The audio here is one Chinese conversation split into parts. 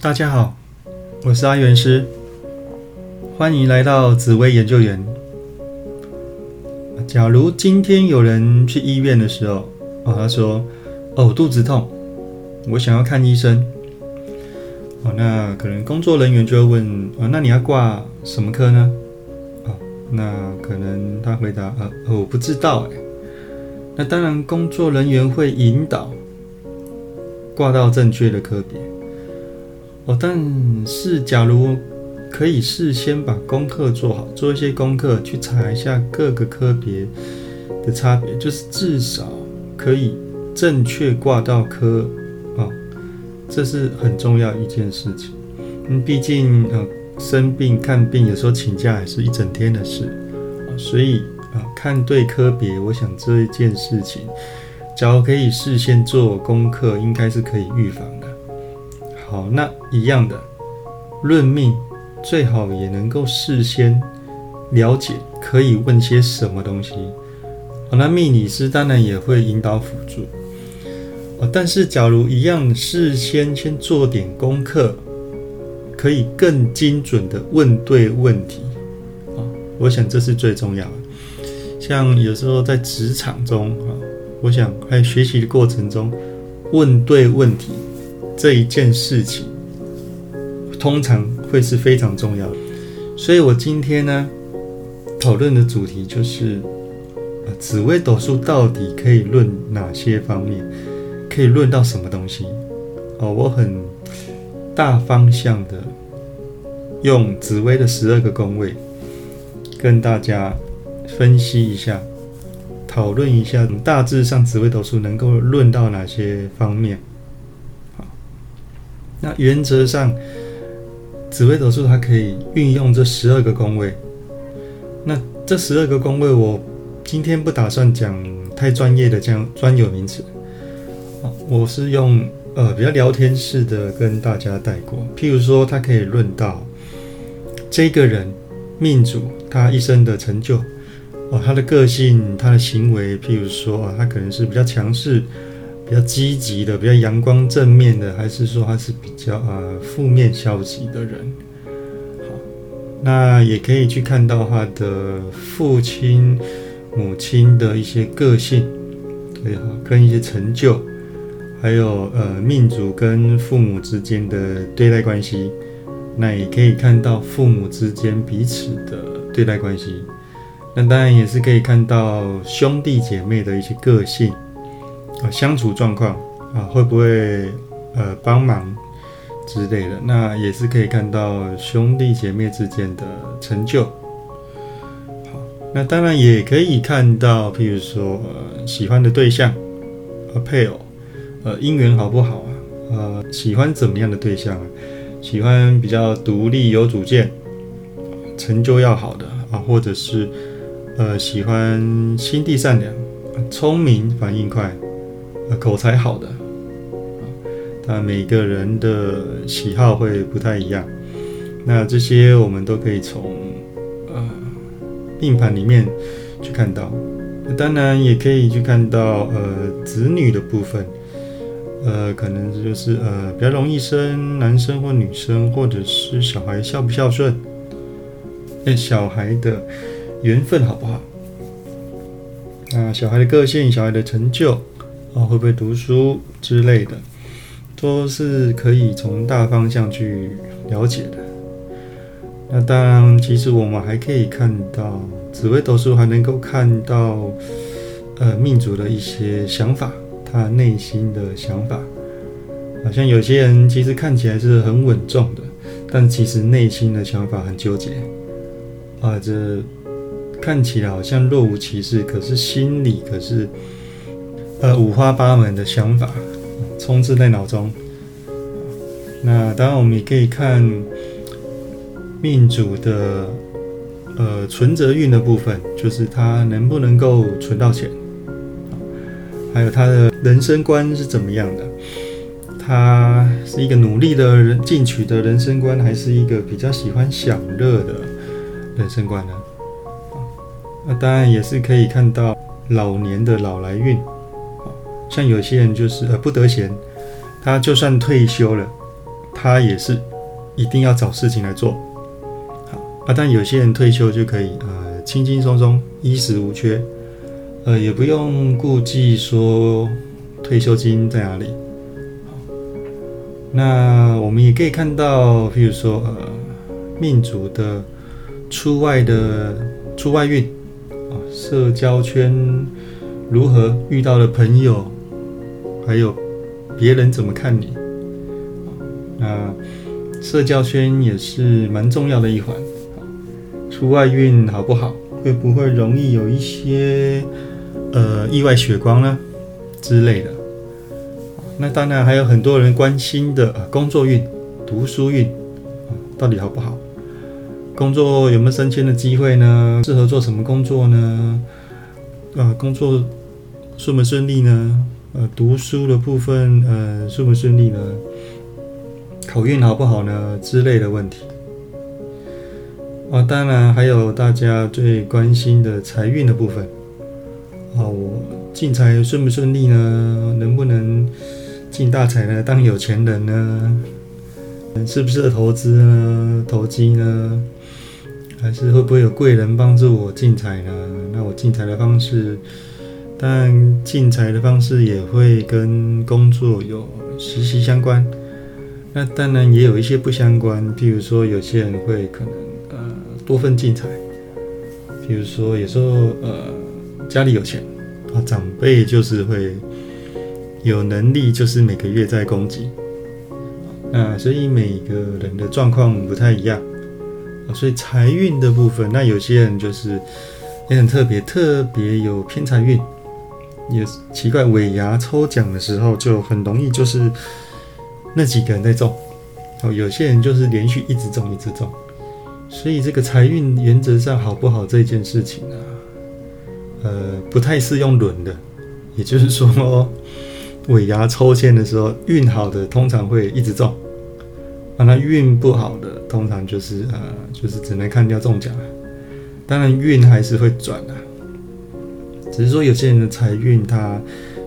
大家好，我是阿元师，欢迎来到紫薇研究员。假如今天有人去医院的时候，哦，他说：“哦，肚子痛，我想要看医生。”哦，那可能工作人员就会问：“哦，那你要挂什么科呢？”哦，那可能他回答：“呃，我不知道。”哎，那当然，工作人员会引导挂到正确的科别。哦，但是假如可以事先把功课做好，做一些功课，去查一下各个科别的差别，就是至少可以正确挂到科啊，这是很重要一件事情。嗯，毕竟呃生病看病有时候请假也是一整天的事啊，所以啊看对科别，我想这一件事情，假如可以事先做功课，应该是可以预防的。好，那一样的论命，最好也能够事先了解可以问些什么东西。好，那命理师当然也会引导辅助。但是假如一样事先先做点功课，可以更精准的问对问题。啊，我想这是最重要的。像有时候在职场中啊，我想在学习的过程中问对问题。这一件事情通常会是非常重要的，所以我今天呢讨论的主题就是，紫微斗数到底可以论哪些方面，可以论到什么东西？哦，我很大方向的用紫微的十二个宫位跟大家分析一下，讨论一下，大致上紫微斗数能够论到哪些方面。那原则上，紫微斗数它可以运用这十二个宫位。那这十二个宫位，我今天不打算讲太专业的这样专有名词，我是用呃比较聊天式的跟大家带过。譬如说，它可以论到这个人命主他一生的成就，哦，他的个性、他的行为，譬如说啊，他可能是比较强势。比较积极的、比较阳光正面的，还是说他是比较呃负面消极的人？好，那也可以去看到他的父亲、母亲的一些个性，对哈，跟一些成就，还有呃命主跟父母之间的对待关系。那也可以看到父母之间彼此的对待关系。那当然也是可以看到兄弟姐妹的一些个性。啊，相处状况啊，会不会呃帮忙之类的？那也是可以看到兄弟姐妹之间的成就。好，那当然也可以看到，譬如说呃喜欢的对象和配偶，呃姻缘好不好啊？呃喜欢怎么样的对象啊？喜欢比较独立有主见，成就要好的啊，或者是呃喜欢心地善良、聪明、反应快。口才好的，啊，但每个人的喜好会不太一样。那这些我们都可以从呃命盘里面去看到。当然也可以去看到呃子女的部分，呃，可能就是呃比较容易生男生或女生，或者是小孩孝不孝顺，那小孩的缘分好不好？啊，小孩的个性，小孩的成就。啊，会不会读书之类的，都是可以从大方向去了解的。那当然，其实我们还可以看到紫微斗数，还能够看到呃命主的一些想法，他内心的想法。好像有些人其实看起来是很稳重的，但其实内心的想法很纠结。啊，这看起来好像若无其事，可是心里可是。呃，五花八门的想法充斥在脑中。那当然，我们也可以看命主的呃存折运的部分，就是他能不能够存到钱，还有他的人生观是怎么样的。他是一个努力的人进取的人生观，还是一个比较喜欢享乐的人生观呢？那当然也是可以看到老年的老来运。像有些人就是呃不得闲，他就算退休了，他也是一定要找事情来做。啊，但有些人退休就可以呃轻轻松松，衣食无缺，呃也不用顾忌说退休金在哪里。那我们也可以看到，譬如说呃命主的出外的出外运啊，社交圈如何遇到的朋友，还有别人怎么看你。那社交圈也是蛮重要的一环，出外运好不好？会不会容易有一些呃意外血光呢之类的？那当然还有很多人关心的工作运、读书运到底好不好？工作有没有升迁的机会呢？适合做什么工作呢？呃，工作顺不顺利呢？呃，读书的部分呃顺不顺利呢？考运好不好呢？之类的问题啊，当然还有大家最关心的财运的部分啊，我进财顺不顺利呢？能不能进大财呢？当有钱人呢？适不适合投资呢？投机呢？还是会不会有贵人帮助我进财呢？那我进财的方式，但进财的方式也会跟工作有息息相关。那当然也有一些不相关，譬如说有些人会可能呃多份进财，比如说有时候呃家里有钱啊，长辈就是会有能力，就是每个月在供给，那所以每个人的状况不太一样，所以财运的部分，那有些人就是也很特别，特别有偏财运，也奇怪，尾牙抽奖的时候就很容易就是。那几个人在中，哦，有些人就是连续一直中，一直中，所以这个财运原则上好不好这件事情啊，呃，不太适用轮的，也就是说，尾牙抽签的时候，运好的通常会一直中，啊，那运不好的通常就是呃，就是只能看掉中奖，当然运还是会转的，只是说有些人的财运他。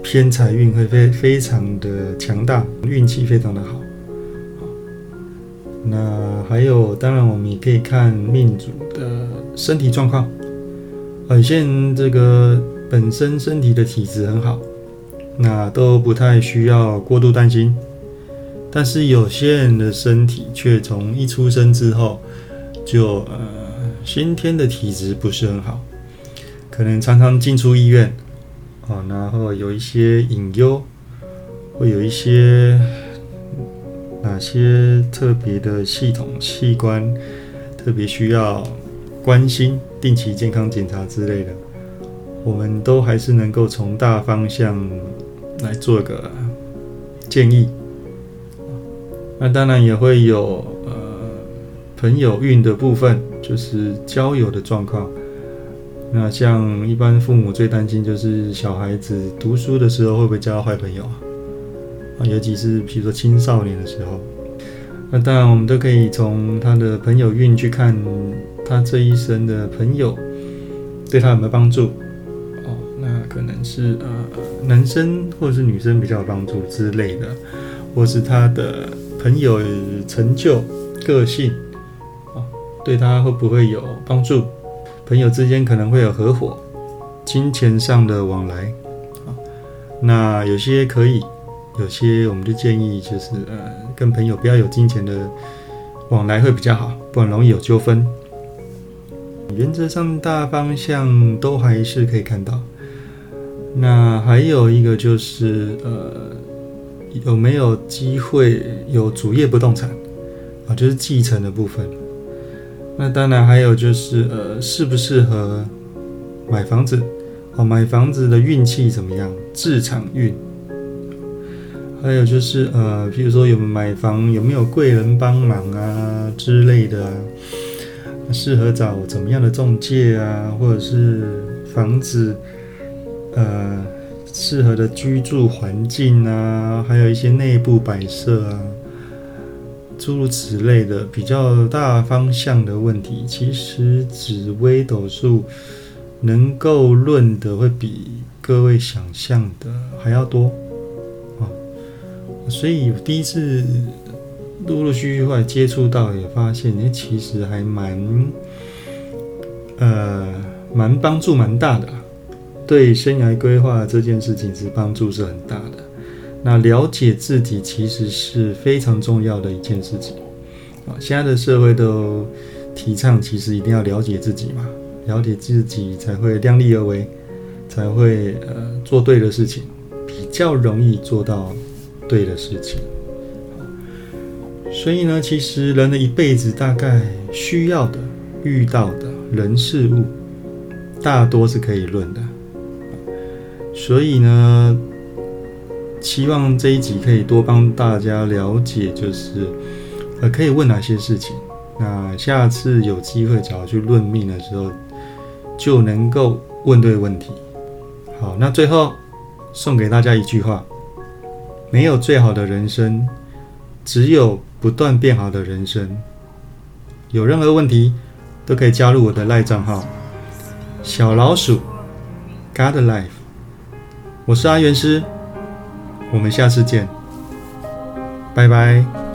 偏财运会非非常的强大，运气非常的好。那还有，当然我们也可以看命主的身体状况。有些人这个本身身体的体质很好，那都不太需要过度担心。但是有些人的身体却从一出生之后就呃先天的体质不是很好，可能常常进出医院。啊，然后有一些隐忧，会有一些哪些特别的系统器官特别需要关心、定期健康检查之类的，我们都还是能够从大方向来做个建议。那当然也会有呃朋友运的部分，就是交友的状况。那像一般父母最担心就是小孩子读书的时候会不会交到坏朋友啊？啊，尤其是比如说青少年的时候。那当然我们都可以从他的朋友运去看他这一生的朋友对他有没有帮助。哦，那可能是呃男生或者是女生比较有帮助之类的，或是他的朋友成就、个性，哦，对他会不会有帮助？朋友之间可能会有合伙、金钱上的往来，啊，那有些可以，有些我们就建议就是呃，跟朋友不要有金钱的往来会比较好，不然容易有纠纷。原则上大方向都还是可以看到。那还有一个就是呃，有没有机会有主业不动产啊？就是继承的部分。那当然还有就是，呃，适不适合买房子？哦，买房子的运气怎么样？自场运。还有就是，呃，比如说有买房有没有贵人帮忙啊之类的？适合找怎么样的中介啊？或者是房子，呃，适合的居住环境啊？还有一些内部摆设啊。诸如此类的比较大方向的问题，其实紫微斗数能够论的会比各位想象的还要多啊。所以第一次陆陆续续后来接触到，也发现，哎，其实还蛮，呃，蛮帮助蛮大的，对生涯规划这件事情是帮助是很大的。那了解自己其实是非常重要的一件事情啊！现在的社会都提倡，其实一定要了解自己嘛，了解自己才会量力而为，才会呃做对的事情，比较容易做到对的事情。所以呢，其实人的一辈子大概需要的、遇到的人事物，大多是可以论的。所以呢。希望这一集可以多帮大家了解，就是呃，可以问哪些事情。那下次有机会找去论命的时候，就能够问对问题。好，那最后送给大家一句话：没有最好的人生，只有不断变好的人生。有任何问题都可以加入我的赖账号小老鼠 God Life。我是阿元师。我们下次见，拜拜。